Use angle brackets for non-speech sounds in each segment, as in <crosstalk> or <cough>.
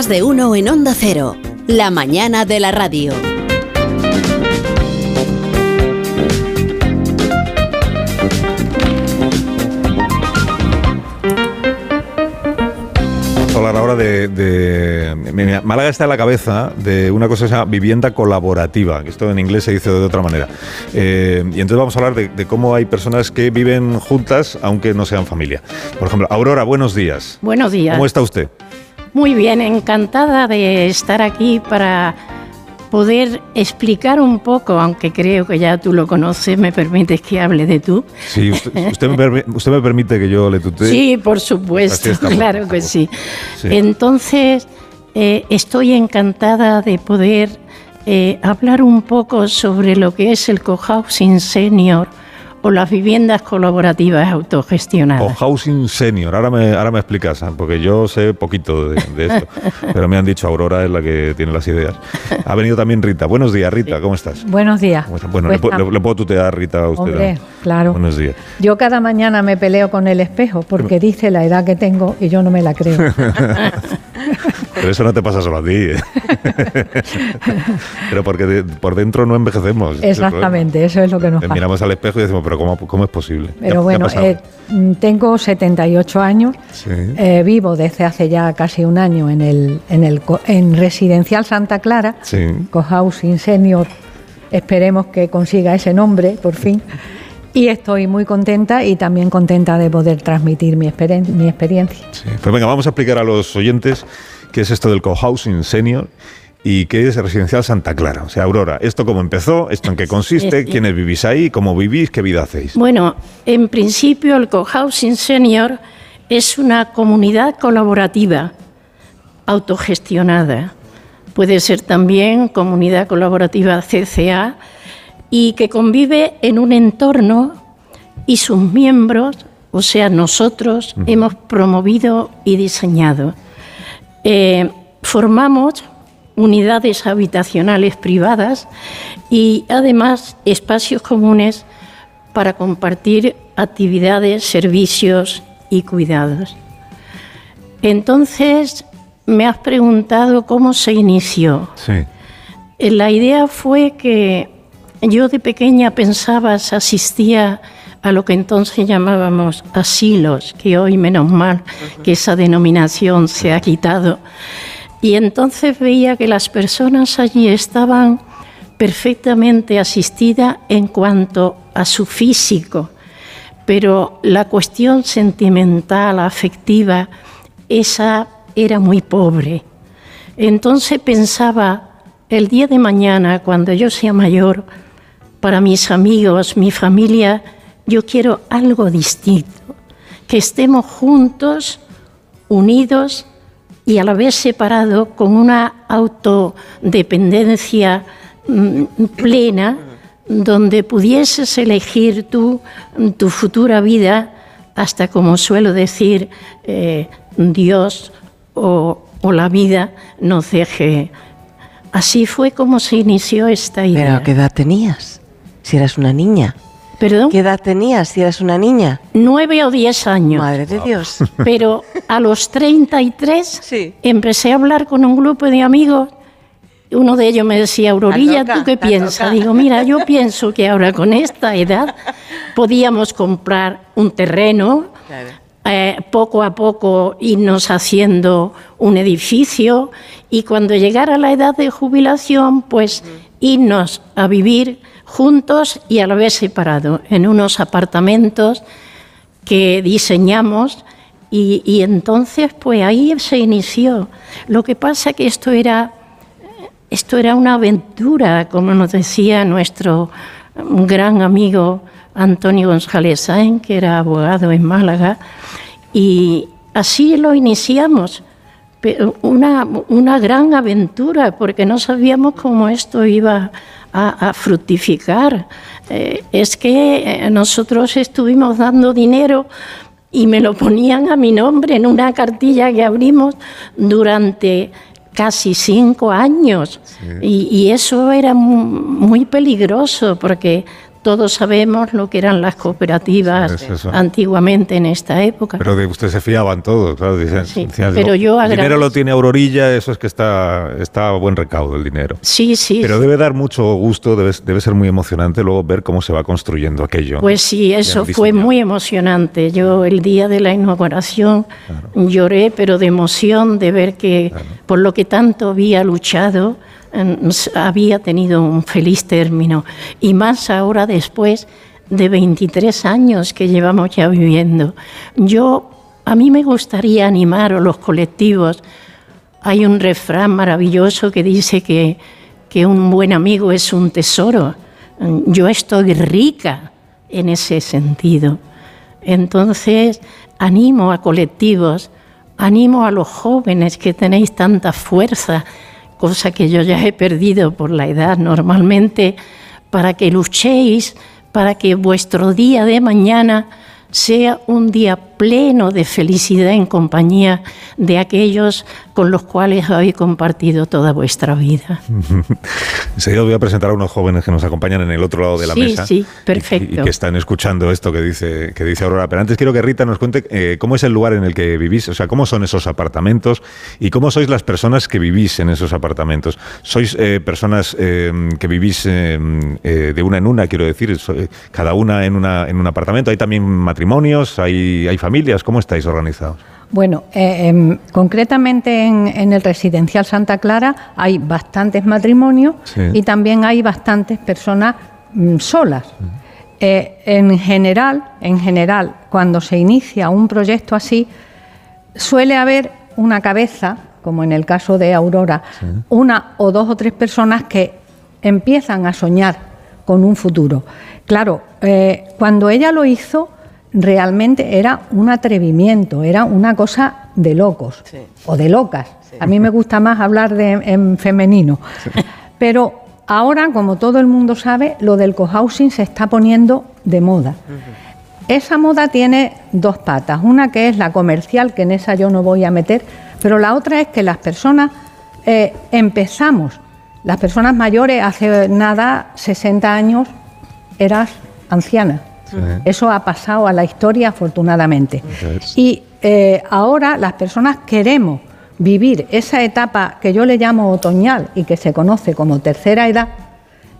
Más de uno en Onda Cero. La mañana de la radio. hablar ahora de, Málaga está en la cabeza de una cosa que se llama vivienda colaborativa, que esto en inglés se dice de otra manera. Eh, y entonces vamos a hablar de, cómo hay personas que viven juntas aunque no sean familia. Por ejemplo, Aurora, buenos días. Buenos días. ¿Cómo está usted? Muy bien, encantada de estar aquí para poder explicar un poco, aunque creo que ya tú lo conoces, me permites que hable de tú. Sí, usted, me, permite que yo le tutee. Sí, por supuesto, claro que sí. Entonces, eh, estoy encantada de poder eh, hablar un poco sobre lo que es el cohousing senior o las viviendas colaborativas autogestionadas. O housing senior, ahora me, ahora me explicas, ¿ah? porque yo sé poquito de, esto, <laughs> pero me han dicho Aurora es la que tiene las ideas. Ha venido también Rita. Buenos días, Rita, ¿cómo estás? Buenos días. Bueno, le, puedo tutear, Rita, a usted. Hombre, claro. Buenos días. Yo cada mañana me peleo con el espejo porque dice la edad que tengo y yo no me la creo. <laughs> Pero eso no te pasa solo a ti. ¿eh? <laughs> Pero porque por dentro no envejecemos. Exactamente, eso es lo que nos pasa. Miramos al espejo y decimos, pero ¿cómo, es posible? Pero bueno, eh, tengo 78 años, eh, vivo desde hace ya casi un año en el en, el, en Residencial Santa Clara, sí. Cohousing Senior, esperemos que consiga ese nombre por fin. Y estoy muy contenta y también contenta de poder transmitir mi, mi experiencia. Pues venga, vamos a explicar a los oyentes qué es esto del cohousing senior y qué es Residencial Santa Clara. O sea, Aurora, ¿esto cómo empezó? ¿Esto en qué consiste? ¿Quiénes vivís ahí? ¿Cómo vivís? ¿Qué vida hacéis? Bueno, en principio el cohousing senior es una comunidad colaborativa, autogestionada. Puede ser también comunidad colaborativa CCA y que convive en un entorno y sus miembros, o sea, nosotros, hemos promovido y diseñado. Eh, formamos unidades habitacionales privadas y además espacios comunes para compartir actividades, servicios y cuidados. Entonces, me has preguntado cómo se inició. Sí. La idea fue que yo de pequeña pensaba, asistía a lo que entonces llamábamos asilos, que hoy menos mal que esa denominación se ha quitado. Y entonces veía que las personas allí estaban perfectamente asistidas en cuanto a su físico, pero la cuestión sentimental, afectiva, esa era muy pobre. Entonces pensaba, el día de mañana, cuando yo sea mayor, para mis amigos, mi familia, yo quiero algo distinto, que estemos juntos, unidos y a la vez separados con una autodependencia mm, plena, donde pudieses elegir tú tu futura vida, hasta como suelo decir, eh, Dios o, o la vida nos deje. Así fue como se inició esta idea. ¿Pero qué edad tenías? si eras una niña. ¿Perdón? ¿Qué edad tenías si eras una niña? Nueve o diez años. Madre de Dios. <laughs> Pero a los 33 sí. empecé a hablar con un grupo de amigos. Uno de ellos me decía, Aurorilla, ¿tú qué piensas? Digo, mira, yo pienso que ahora con esta edad podíamos comprar un terreno, eh, poco a poco irnos haciendo un edificio y cuando llegara la edad de jubilación, pues irnos a vivir juntos y a la vez separados, en unos apartamentos que diseñamos y, entonces pues ahí se inició. Lo que pasa que esto era, esto era una aventura, como nos decía nuestro gran amigo Antonio González Sáenz, que era abogado en Málaga, y así lo iniciamos. Una, una gran aventura, porque no sabíamos cómo esto iba a, fructificar. Eh, es que eh, nosotros estuvimos dando dinero y me lo ponían a mi nombre en una cartilla que abrimos durante casi cinco años. Y, eso era muy, peligroso porque todos sabemos lo que eran las cooperativas antiguamente en esta época. Pero de usted se fiaban todos, claro. sí, pero yo El dinero lo tiene Aurorilla, eso es que está, está a buen recaudo el dinero. Sí, sí. Pero debe dar mucho gusto, debe, debe ser muy emocionante luego ver cómo se va construyendo aquello. Pues sí, eso fue muy emocionante. Yo el día de la inauguración lloré, pero de emoción de ver que por lo que tanto había luchado, había tenido un feliz término y más ahora después de 23 años que llevamos ya viviendo. Yo, a mí me gustaría animar a los colectivos. Hay un refrán maravilloso que dice que, que un buen amigo es un tesoro. Yo estoy rica en ese sentido. Entonces, animo a colectivos, animo a los jóvenes que tenéis tanta fuerza, cosa que yo ya he perdido por la edad normalmente, para que luchéis, para que vuestro día de mañana sea un día pleno de felicidad en compañía de aquellos con los cuales habéis compartido toda vuestra vida. <laughs> Enseguida voy a presentar a unos jóvenes que nos acompañan en el otro lado de la mesa. Sí, perfecto. Y, que están escuchando esto que dice, que dice Aurora. Pero antes quiero que Rita nos cuente eh, cómo es el lugar en el que vivís, o sea, cómo son esos apartamentos y cómo sois las personas que vivís en esos apartamentos. ¿Sois eh, personas eh, que vivís de una en una, quiero decir, cada una en, una en un apartamento? ¿Hay también matrimonios? ¿Hay, hay familias? ¿Cómo estáis organizados? Bueno, eh, em, concretamente en, el residencial Santa Clara hay bastantes matrimonios y también hay bastantes personas mm, solas. Eh, en general, en general, cuando se inicia un proyecto así, suele haber una cabeza, como en el caso de Aurora, una o dos o tres personas que empiezan a soñar con un futuro. Claro, eh, cuando ella lo hizo, realmente era un atrevimiento, era una cosa de locos o de locas. A mí me gusta más hablar de, en femenino. Pero ahora, como todo el mundo sabe, lo del cohousing se está poniendo de moda. Esa moda tiene dos patas. Una que es la comercial, que en esa yo no voy a meter, pero la otra es que las personas eh, empezamos, las personas mayores, hace nada, 60 años, eras anciana eso ha pasado a la historia afortunadamente. Y eh, ahora las personas queremos vivir esa etapa que yo le llamo otoñal y que se conoce como tercera edad,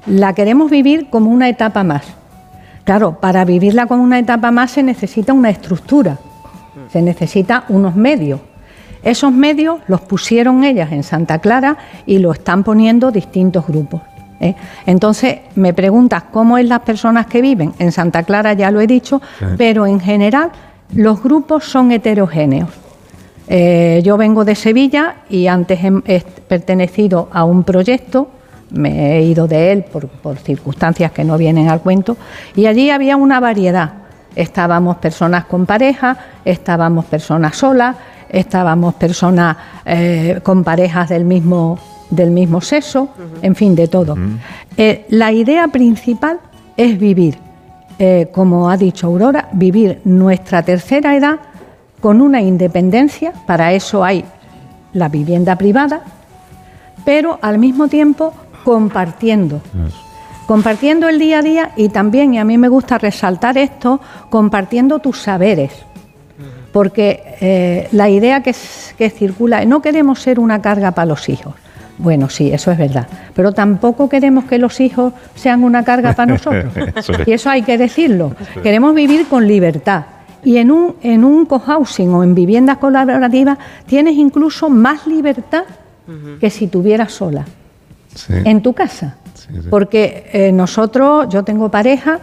la queremos vivir como una etapa más. Claro, para vivirla como una etapa más se necesita una estructura, se necesita unos medios. Esos medios los pusieron ellas en Santa Clara y lo están poniendo distintos grupos. ¿Eh? Entonces, me preguntas cómo es las personas que viven. En Santa Clara ya lo he dicho, pero en general los grupos son heterogéneos. Eh, yo vengo de Sevilla y antes he, pertenecido a un proyecto, me he ido de él por, por circunstancias que no vienen al cuento, y allí había una variedad. Estábamos personas con pareja, estábamos personas solas, estábamos personas eh, con parejas del mismo del mismo sexo, en fin, de todo. Eh, la idea principal es vivir, eh, como ha dicho Aurora, vivir nuestra tercera edad con una independencia, para eso hay la vivienda privada, pero al mismo tiempo compartiendo. Compartiendo el día a día y también, y a mí me gusta resaltar esto, compartiendo tus saberes. Porque eh, la idea que, que circula, no queremos ser una carga para los hijos. Bueno, sí, eso es verdad. Pero tampoco queremos que los hijos sean una carga para nosotros. <laughs> y eso hay que decirlo. Queremos vivir con libertad. Y en un, en un cohousing o en viviendas colaborativas tienes incluso más libertad que si tuvieras sola. En tu casa. Porque eh, nosotros, yo tengo pareja,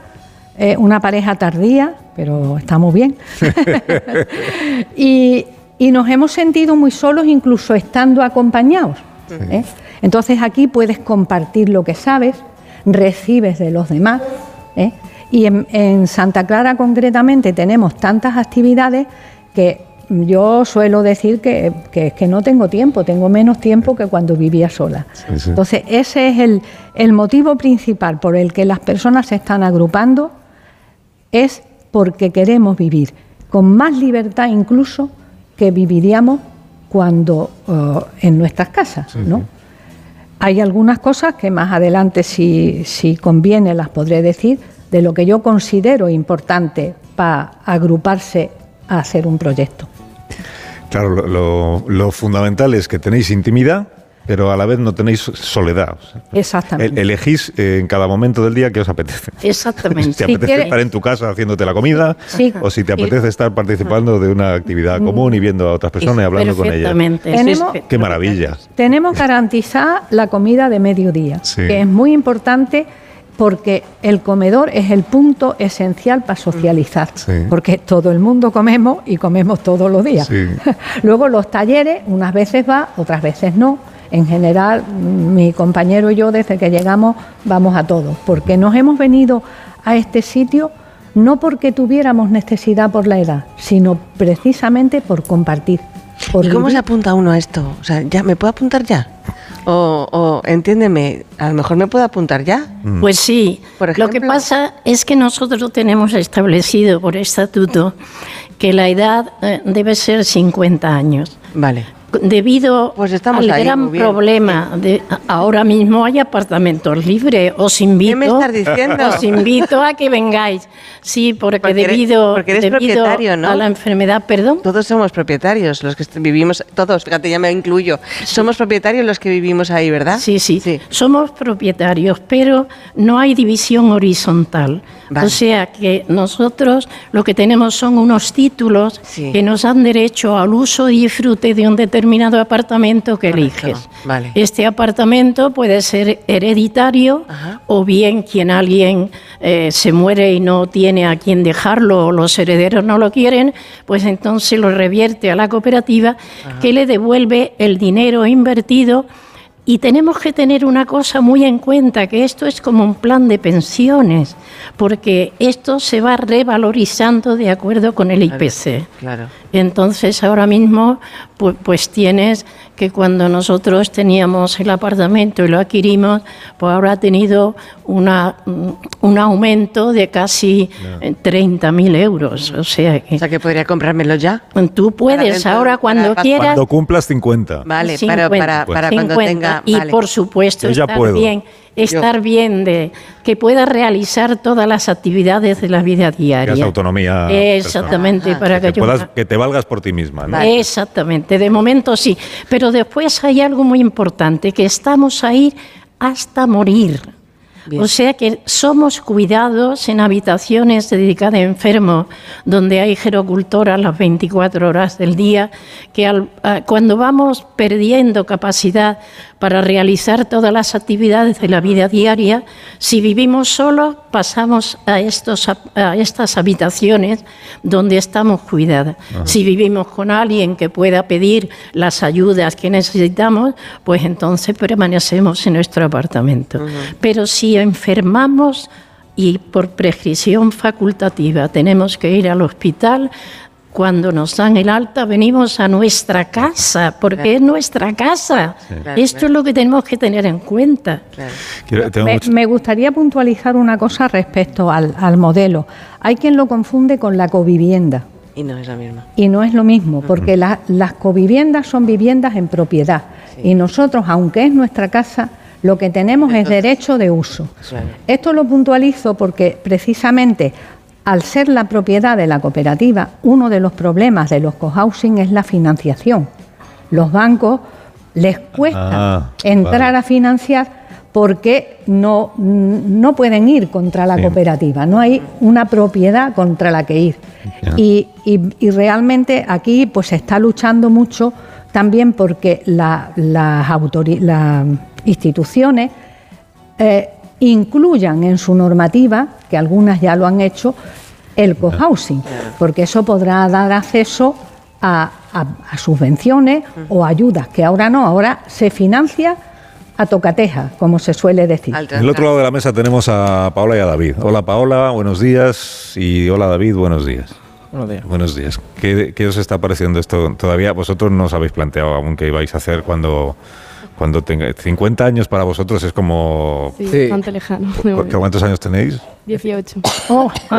eh, una pareja tardía, pero estamos bien. <laughs> <laughs> y, y nos hemos sentido muy solos incluso estando acompañados. ¿Eh? Entonces aquí puedes compartir lo que sabes, recibes de los demás. ¿eh? Y en, Santa Clara concretamente tenemos tantas actividades que yo suelo decir que, que, no tengo tiempo, tengo menos tiempo que cuando vivía sola. Entonces ese es el, el motivo principal por el que las personas se están agrupando, es porque queremos vivir con más libertad incluso que viviríamos cuando eh, en nuestras casas, ¿no? Hay algunas cosas que más adelante, si, si conviene, las podré decir. de lo que yo considero importante para agruparse a hacer un proyecto. Claro, lo, fundamental es que tenéis intimidad, pero a la vez no tenéis soledad. Exactamente. Elegís eh, en cada momento del día qué os apetece. Exactamente. <laughs> si te apetece estar en tu casa haciéndote la comida, o si te apetece estar participando de una actividad común y viendo a otras personas y hablando con ellas. Tenemos, qué maravilla. Tenemos garantizada la comida de mediodía, que es muy importante porque el comedor es el punto esencial para socializar, porque todo el mundo comemos y comemos todos los días. <laughs> Luego los talleres, unas veces va, otras veces no. En general, mi compañero y yo, desde que llegamos, vamos a todos, porque nos hemos venido a este sitio no porque tuviéramos necesidad por la edad, sino precisamente por compartir. ¿Y cómo se apunta uno a esto? O sea, ¿ya me puedo apuntar ya? O, entiéndeme, a lo mejor me puedo apuntar ya. Mm. Pues sí. lo que pasa es que nosotros tenemos establecido por estatuto que la edad eh, debe ser 50 años. Vale debido pues al gran problema de ahora mismo hay apartamentos libres. Os invito ¿Qué me estás diciendo? os invito a que vengáis. Sí porque, debido, a la enfermedad perdón. Todos somos propietarios los que vivimos todos fíjate ya me incluyo. Somos propietarios los que vivimos ahí verdad sí, sí. Sí. Somos propietarios pero no hay división horizontal o sea que nosotros lo que tenemos son unos títulos que nos dan derecho al uso y disfrute de un determinado apartamento que eliges. Este apartamento puede ser hereditario o bien quien alguien eh, se muere y no tiene a quien dejarlo o los herederos no lo quieren, pues entonces lo revierte a la cooperativa que le devuelve el dinero invertido y tenemos que tener una cosa muy en cuenta, que esto es como un plan de pensiones, porque esto se va revalorizando de acuerdo con el IPC. Claro. Entonces ahora mismo pues, pues, tienes que cuando nosotros teníamos el apartamento y lo adquirimos, pues ahora ha tenido una, un aumento de casi 30.000 euros. O sea, que, o sea que podría comprármelo ya. Tú puedes ahora cuando quieras. Cuando cumplas 50. Vale, para, para, para cuando tenga... Y por supuesto estar bien estar bien, de que pueda realizar todas las actividades de la vida diaria. Que autonomía. Exactamente, para que, que te valgas por ti misma. Exactamente, de momento sí. Pero después hay algo muy importante, que estamos ahí hasta morir. O sea que somos cuidados en habitaciones dedicadas a enfermos, donde hay gerocultoras las 24 horas del día, que cuando vamos perdiendo capacidad para realizar todas las actividades de la vida diaria, si vivimos solos, pasamos a, estos, a estas habitaciones donde estamos cuidadas. Si vivimos con alguien que pueda pedir las ayudas que necesitamos, pues entonces permanecemos en nuestro apartamento. Pero si enfermamos y por prescripción facultativa tenemos que ir al hospital, cuando nos dan el alta venimos a nuestra casa, porque es nuestra casa. Esto es lo que tenemos que tener en cuenta. Me, gustaría puntualizar una cosa respecto al, modelo. Hay quien lo confunde con la covivienda. Y no es lo mismo. Y no es lo mismo, porque las coviviendas son viviendas en propiedad. Y nosotros, aunque es nuestra casa, lo que tenemos es derecho de uso. Esto lo puntualizo porque precisamente al ser la propiedad de la cooperativa, uno de los problemas de los cohousing es la financiación. Los bancos les cuesta ah, entrar a financiar porque no, no, pueden ir contra la cooperativa, no hay una propiedad contra la que ir. Y, realmente aquí pues se está luchando mucho también porque las instituciones eh, incluyan en su normativa, que algunas ya lo han hecho, el cohousing, porque eso podrá dar acceso a, subvenciones o ayudas, que ahora no, ahora se financia a tocateja, como se suele decir. En el otro lado de la mesa tenemos a Paola y a David. Hola Paola, buenos días. Y hola David, buenos días. Buenos días. Buenos días. ¿Qué, ¿Qué, os está pareciendo esto? Todavía vosotros no os habéis planteado aún qué vais a hacer cuando cuando tenga 50 años para vosotros es como... Sí, bastante lejano. ¿Cuántos años tenéis? 18.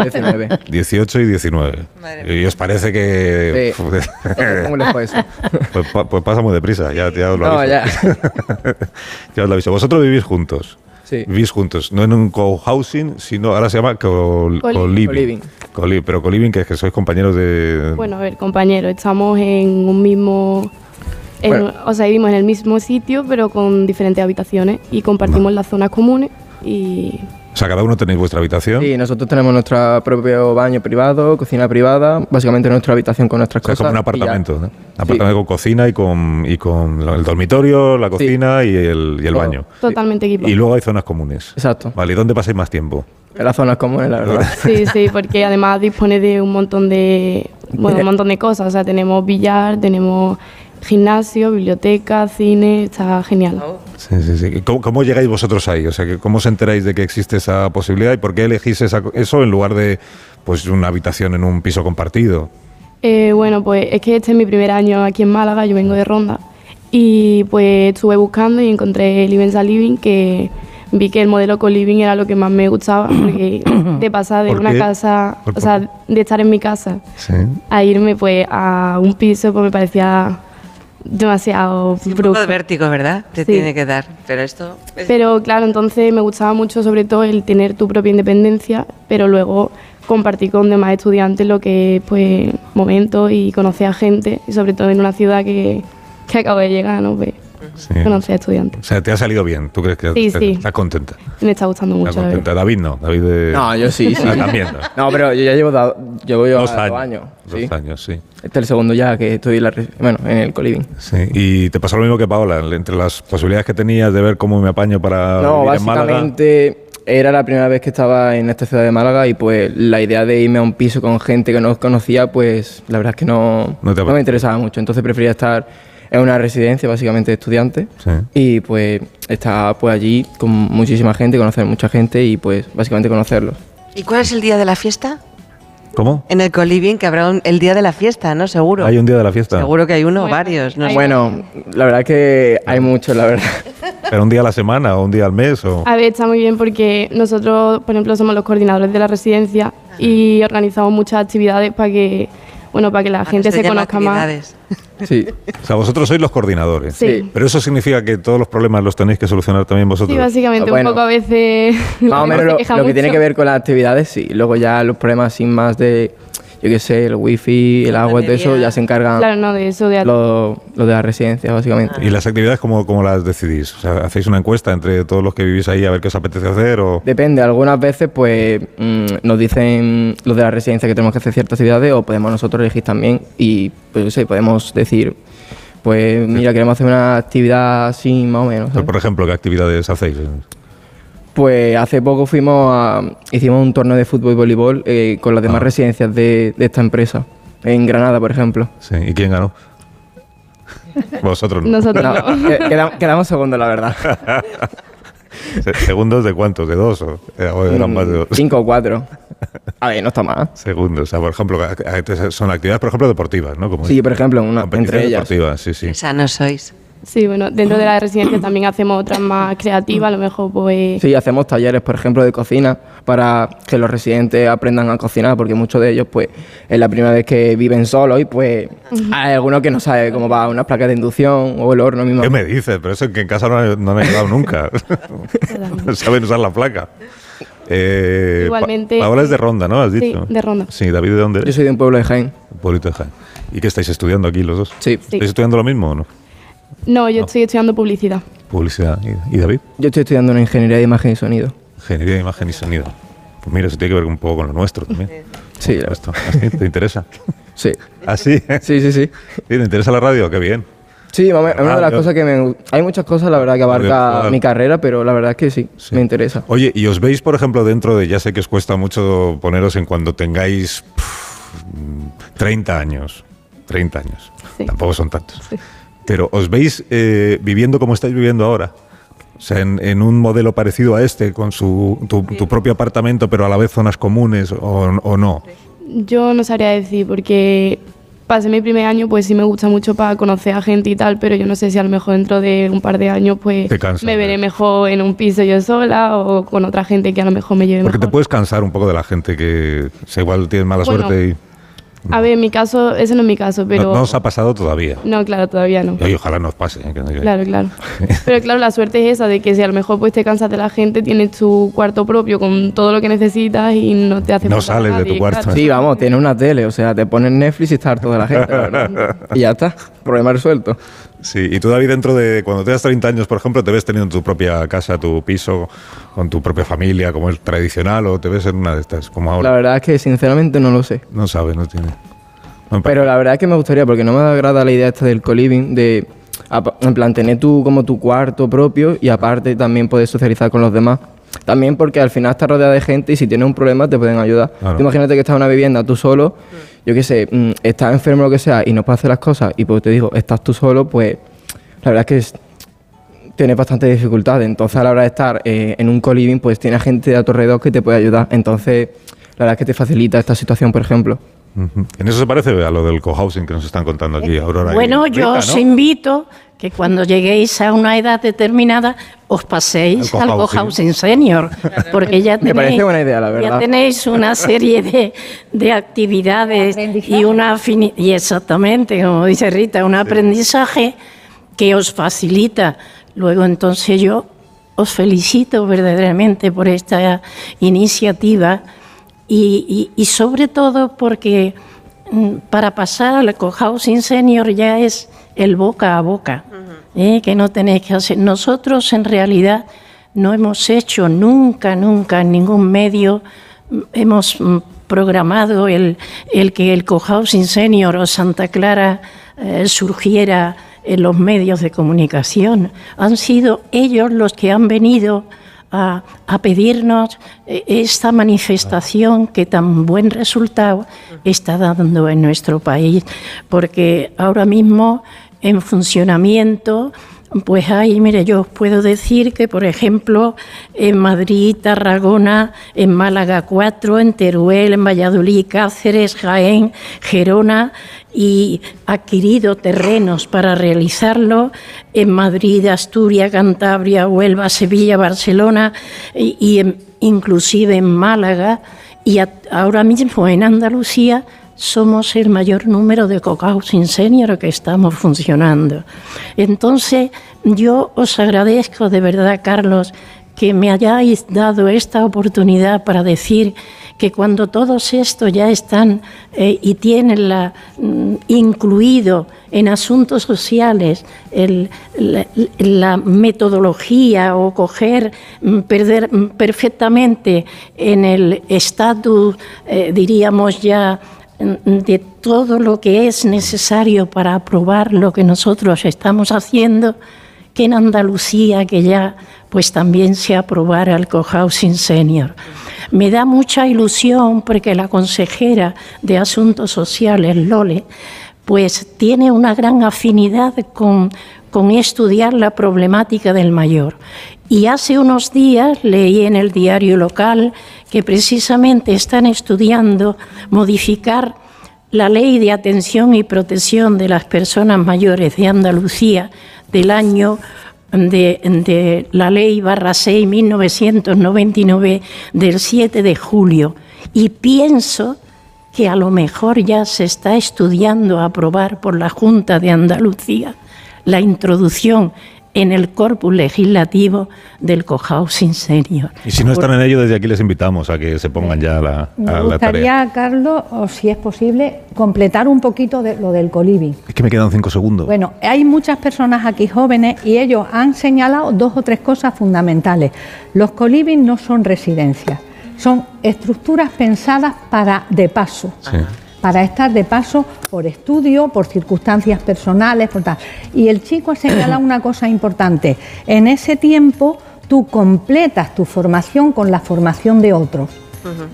19. 18 y 19. ¿Y os parece que...? <laughs> ¿Cómo les fue eso? Pues, pues, pasa muy deprisa, ya, ya os lo aviso. No, ya. <laughs> ya os lo aviso. Vosotros vivís juntos. Sí. Vivís juntos, no en un co-housing, sino ahora se llama co-living. pero co-living, que es que sois compañeros de... Bueno, a ver, compañeros, estamos en un mismo... O sea, vivimos en el mismo sitio, pero con diferentes habitaciones y compartimos las zonas comunes y o sea, cada uno tenéis vuestra habitación. Sí, nosotros tenemos nuestro propio baño privado, cocina privada, básicamente nuestra habitación con nuestras cosas. Es como un apartamento, ¿no? Apartamento con cocina y con, y con el dormitorio, la cocina y el, y el baño. Totalmente equipado. Y luego hay zonas comunes. Exacto. Vale, ¿y dónde pasáis más tiempo? En las zonas comunes, la verdad. <laughs> Sí, sí, porque además dispone de un montón de, bueno, un montón de cosas. O sea, tenemos billar, tenemos gimnasio, biblioteca, cine, está genial. Sí, sí, sí. ¿Cómo, llegáis vosotros ahí? O sea, ¿cómo os enteráis de que existe esa posibilidad y por qué elegís eso en lugar de pues una habitación en un piso compartido? Eh, bueno, pues es que este es mi primer año aquí en Málaga, yo vengo de Ronda y pues estuve buscando y encontré Livenza Living que vi que el modelo co-living era lo que más me gustaba <coughs> porque de pasar de una casa, o sea, de estar en mi casa a irme pues a un piso pues me parecía demasiado un poco de vértigo, ¿verdad? Te tiene que dar, pero esto... Pero claro, entonces me gustaba mucho sobre todo el tener tu propia independencia, pero luego compartir con demás estudiantes lo que es pues momentos y conocer a gente, y sobre todo en una ciudad que, que acabo de llegar, ¿no? Pues, Sí. Conocí a estudiantes. O sea, te ha salido bien. ¿Tú crees que sí, sí. estás contenta? Me está gustando mucho. contenta. David no. David No, yo sí. <laughs> sí. También. No. no. pero yo ya llevo, llevo dos, años. Dos años, sí. Este es el segundo ya que estoy la, bueno, en el coliving. Sí. ¿Y te pasó lo mismo que Paola? Entre las posibilidades que tenías de ver cómo me apaño para no, vivir en Málaga. básicamente era la primera vez que estaba en esta ciudad de Málaga y pues la idea de irme a un piso con gente que no conocía, pues la verdad es que no, no, no me interesaba mucho. Entonces prefería estar es una residencia básicamente de estudiantes y pues está pues allí con muchísima gente, conocer mucha gente y pues básicamente conocerlos. ¿Y cuál es el día de la fiesta? ¿Cómo? En el Coliving, que habrá el día de la fiesta, ¿no? Seguro. Hay un día de la fiesta. Seguro que hay uno o varios. No bueno, la verdad es que hay muchos, la verdad. ¿Pero un día a la semana o un día al mes? O? A ver, está muy bien porque nosotros, por ejemplo, somos los coordinadores de la residencia y organizamos muchas actividades para que bueno, para que la gente se, conozca más. <laughs> Sí. O sea, vosotros sois los coordinadores. Sí. Pero eso significa que todos los problemas los tenéis que solucionar también vosotros. Sí, básicamente, un poco a veces. Más o <laughs> menos lo, que tiene que ver con las actividades, sí. Luego ya los problemas sin más de yo qué sé, el wifi, el agua, de eso ya se encargan claro, no, de eso de lo, de la residencia, básicamente. ¿Y las actividades cómo, cómo, las decidís? O sea, ¿hacéis una encuesta entre todos los que vivís ahí a ver qué os apetece hacer? O? Depende, algunas veces pues mm, nos dicen los de la residencia que tenemos que hacer ciertas actividades o podemos nosotros elegir también y pues no sé, podemos decir pues mira, queremos hacer una actividad así más o menos. por ejemplo, ¿qué actividades hacéis? Pues hace poco fuimos a, hicimos un torneo de fútbol y voleibol eh, con las demás ah. residencias de, esta empresa, en Granada, por ejemplo. Sí, ¿y quién ganó? <laughs> Vosotros no. Nosotros no. <laughs> Eh, quedamos, segundos, la verdad. <laughs> ¿Segundos de cuántos? ¿De dos? ¿O eran más de dos? Cinco o cuatro. A ver, no está mal. Segundos. O sea, por ejemplo, son actividades, por ejemplo, deportivas, ¿no? Como sí, por ejemplo, una, entre ellas. deportivas, sí, sí. no sois. Sí, bueno, dentro de la residencia también hacemos otras más creativas, a lo mejor pues... Sí, hacemos talleres, por ejemplo, de cocina para que los residentes aprendan a cocinar, porque muchos de ellos pues es la primera vez que viven solos y pues hay algunos que no saben cómo va una placa de inducción o el horno mismo. ¿Qué me dices? Pero eso es que en casa no, no han ayudado nunca. no <laughs> saben usar la placa. Eh, Igualmente. Ahora es de Ronda, ¿no? ¿Has dicho? Sí, de Ronda. Sí, David, ¿de dónde Yo soy de un pueblo de Jaén. Un pueblito de Jaén. ¿Y qué estáis estudiando aquí los dos? Sí. ¿Estáis estudiando lo mismo o no? No, yo estoy estudiando publicidad. Publicidad. ¿Y, David? Yo estoy estudiando en ingeniería de imagen y sonido. Ingeniería de imagen y sonido. Pues mira, eso tiene que ver un poco con lo nuestro también. Sí. Esto. ¿Te interesa? <laughs> Sí. ¿Ah, sí? Sí, sí, sí. ¿Te interesa la radio? Qué bien. Sí, es una de las cosas que me... Hay muchas cosas, la verdad, que abarca mi carrera, pero la verdad es que sí, me interesa. Oye, ¿y os veis, por ejemplo, dentro de... Ya sé que os cuesta mucho poneros en cuando tengáis 30 años. 30 años. Tampoco son tantos. Sí. Pero ¿os veis eh, viviendo como estáis viviendo ahora? O sea, en, un modelo parecido a este, con su, tu, propio apartamento, pero a la vez zonas comunes, o, no? Yo no sabría decir, porque pasé mi primer año, pues sí me gusta mucho para conocer a gente y tal, pero yo no sé si a lo mejor dentro de un par de años, pues me veré mejor en un piso yo sola o con otra gente que a lo mejor me lleve Porque te puedes cansar un poco de la gente que igual tiene mala suerte y... A ver, en mi caso, ese no es mi caso, pero... No, os ha pasado todavía. No, claro, todavía no. Y ojalá nos pase. ¿eh? Claro, claro. <laughs> pero claro, la suerte es esa, de que si a lo mejor pues te cansas de la gente, tienes tu cuarto propio con todo lo que necesitas y no te hace No sales de tu cuarto. Sí, vamos, tienes una tele, o sea, te pones Netflix y está toda la gente, <laughs> y ya está, problema resuelto. Sí, y tú David dentro de, cuando tengas 30 años, por ejemplo, te ves teniendo tu propia casa, tu piso, con tu propia familia, como es tradicional, o te ves en una de estas, como ahora. La verdad es que sinceramente no lo sé. No sabes, no tiene. Pero la verdad es que me gustaría, porque no me agrada la idea esta del co-living, de en plan tener tú como tu cuarto propio y aparte también poder socializar con los demás. También porque al final estás rodeada de gente y si tienes un problema te pueden ayudar. imagínate que estás en una vivienda tú solo, yo qué sé, mm, estás enfermo o lo que sea y no puedes hacer las cosas y pues te digo, estás tú solo, pues la verdad es que tienes bastante dificultades. Entonces a la hora de estar eh, en un co-living pues tienes gente a tu alrededor que te puede ayudar. Entonces la verdad es que te facilita esta situación, por ejemplo. En eso se parece a lo del cohousing que nos están contando aquí, Aurora. Bueno, yo os invito que cuando lleguéis a una edad determinada os paséis al cohousing senior, porque ya tenéis, ya tenéis una serie de, actividades y una y exactamente, como dice Rita, un aprendizaje que os facilita. Luego entonces yo os felicito verdaderamente por esta iniciativa y, y, sobre todo porque mm, para pasar al cohousing senior ya es el boca a boca, ¿eh? que no tenéis que hacer. Nosotros en realidad no hemos hecho nunca, nunca en ningún medio, hemos mm, programado el, el que el cohousing senior o Santa Clara eh, surgiera en los medios de comunicación. Han sido ellos los que han venido a, pedirnos eh, esta manifestación que tan buen resultado está dando en nuestro país, porque ahora mismo en funcionamiento pues ahí, mire, yo os puedo decir que, por ejemplo, en Madrid, Tarragona, en Málaga 4, en Teruel, en Valladolid, Cáceres, Jaén, Gerona, y adquirido terrenos para realizarlo en Madrid, Asturias, Cantabria, Huelva, Sevilla, Barcelona y, inclusive en Málaga y ahora mismo en Andalucía somos el mayor número de cohousing senior que estamos funcionando. Entonces, yo os agradezco de verdad, Carlos, que me hayáis dado esta oportunidad para decir que cuando todos estos ya están eh, y tienen la, mm, incluido en asuntos sociales la, metodología o coger, mm, perder mm, perfectamente en el estatus, eh, diríamos ya, de todo lo que es necesario para aprobar lo que nosotros estamos haciendo, que en Andalucía, que ya pues también se aprobara el cohousing senior. Me da mucha ilusión porque la consejera de Asuntos Sociales, Lole, pues tiene una gran afinidad con, con estudiar la problemática del mayor. Y hace unos días leí en el diario local que precisamente están estudiando modificar la ley de atención y protección de las personas mayores de Andalucía del año de, la ley barra 6 1999 del 7 de julio. Y pienso que a lo mejor ya se está estudiando aprobar por la Junta de Andalucía la introducción en el corpus legislativo del cohousing senior. Y si no están en ello, desde aquí les invitamos a que se pongan ya a la, Me gustaría, Carlos, o si es posible, completar un poquito de lo del coliving. Es que me quedan cinco segundos. Bueno, hay muchas personas aquí jóvenes y ellos han señalado dos o tres cosas fundamentales. Los coliving no son residencias, son estructuras pensadas para de paso. Sí para estar de paso por estudio, por circunstancias personales, por tal. Y el chico ha señalado una cosa importante. En ese tiempo tú completas tu formación con la formación de otros,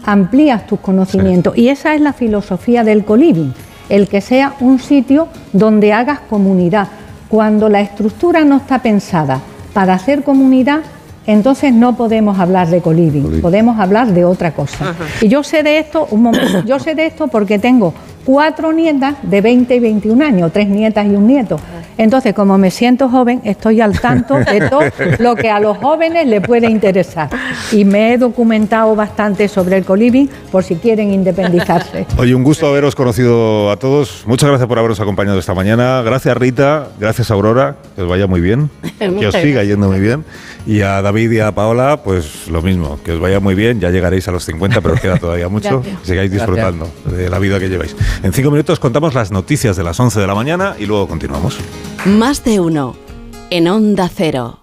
amplías tus conocimientos y esa es la filosofía del coliving, el que sea un sitio donde hagas comunidad. Cuando la estructura no está pensada para hacer comunidad, entonces no podemos hablar de coliving, podemos hablar de otra cosa. Y yo sé de esto, un momento, yo sé de esto porque tengo cuatro nietas de 20 y 21 años, tres nietas y un nieto. Entonces, como me siento joven, estoy al tanto de todo lo que a los jóvenes les puede interesar. Y me he documentado bastante sobre el coliving por si quieren independizarse. <laughs> Oye, un gusto haberos conocido a todos. Muchas gracias por haberos acompañado esta mañana. Gracias Rita, gracias Aurora, que os vaya muy bien, <laughs> que os siga yendo muy bien. Y a David y a Paola, pues lo mismo, que os vaya muy bien. Ya llegaréis a los 50, pero os queda todavía mucho. Que sigáis disfrutando de la vida que lleváis. En cinco minutos contamos las noticias de las 11 de la mañana y luego continuamos. Más de uno en Onda Cero.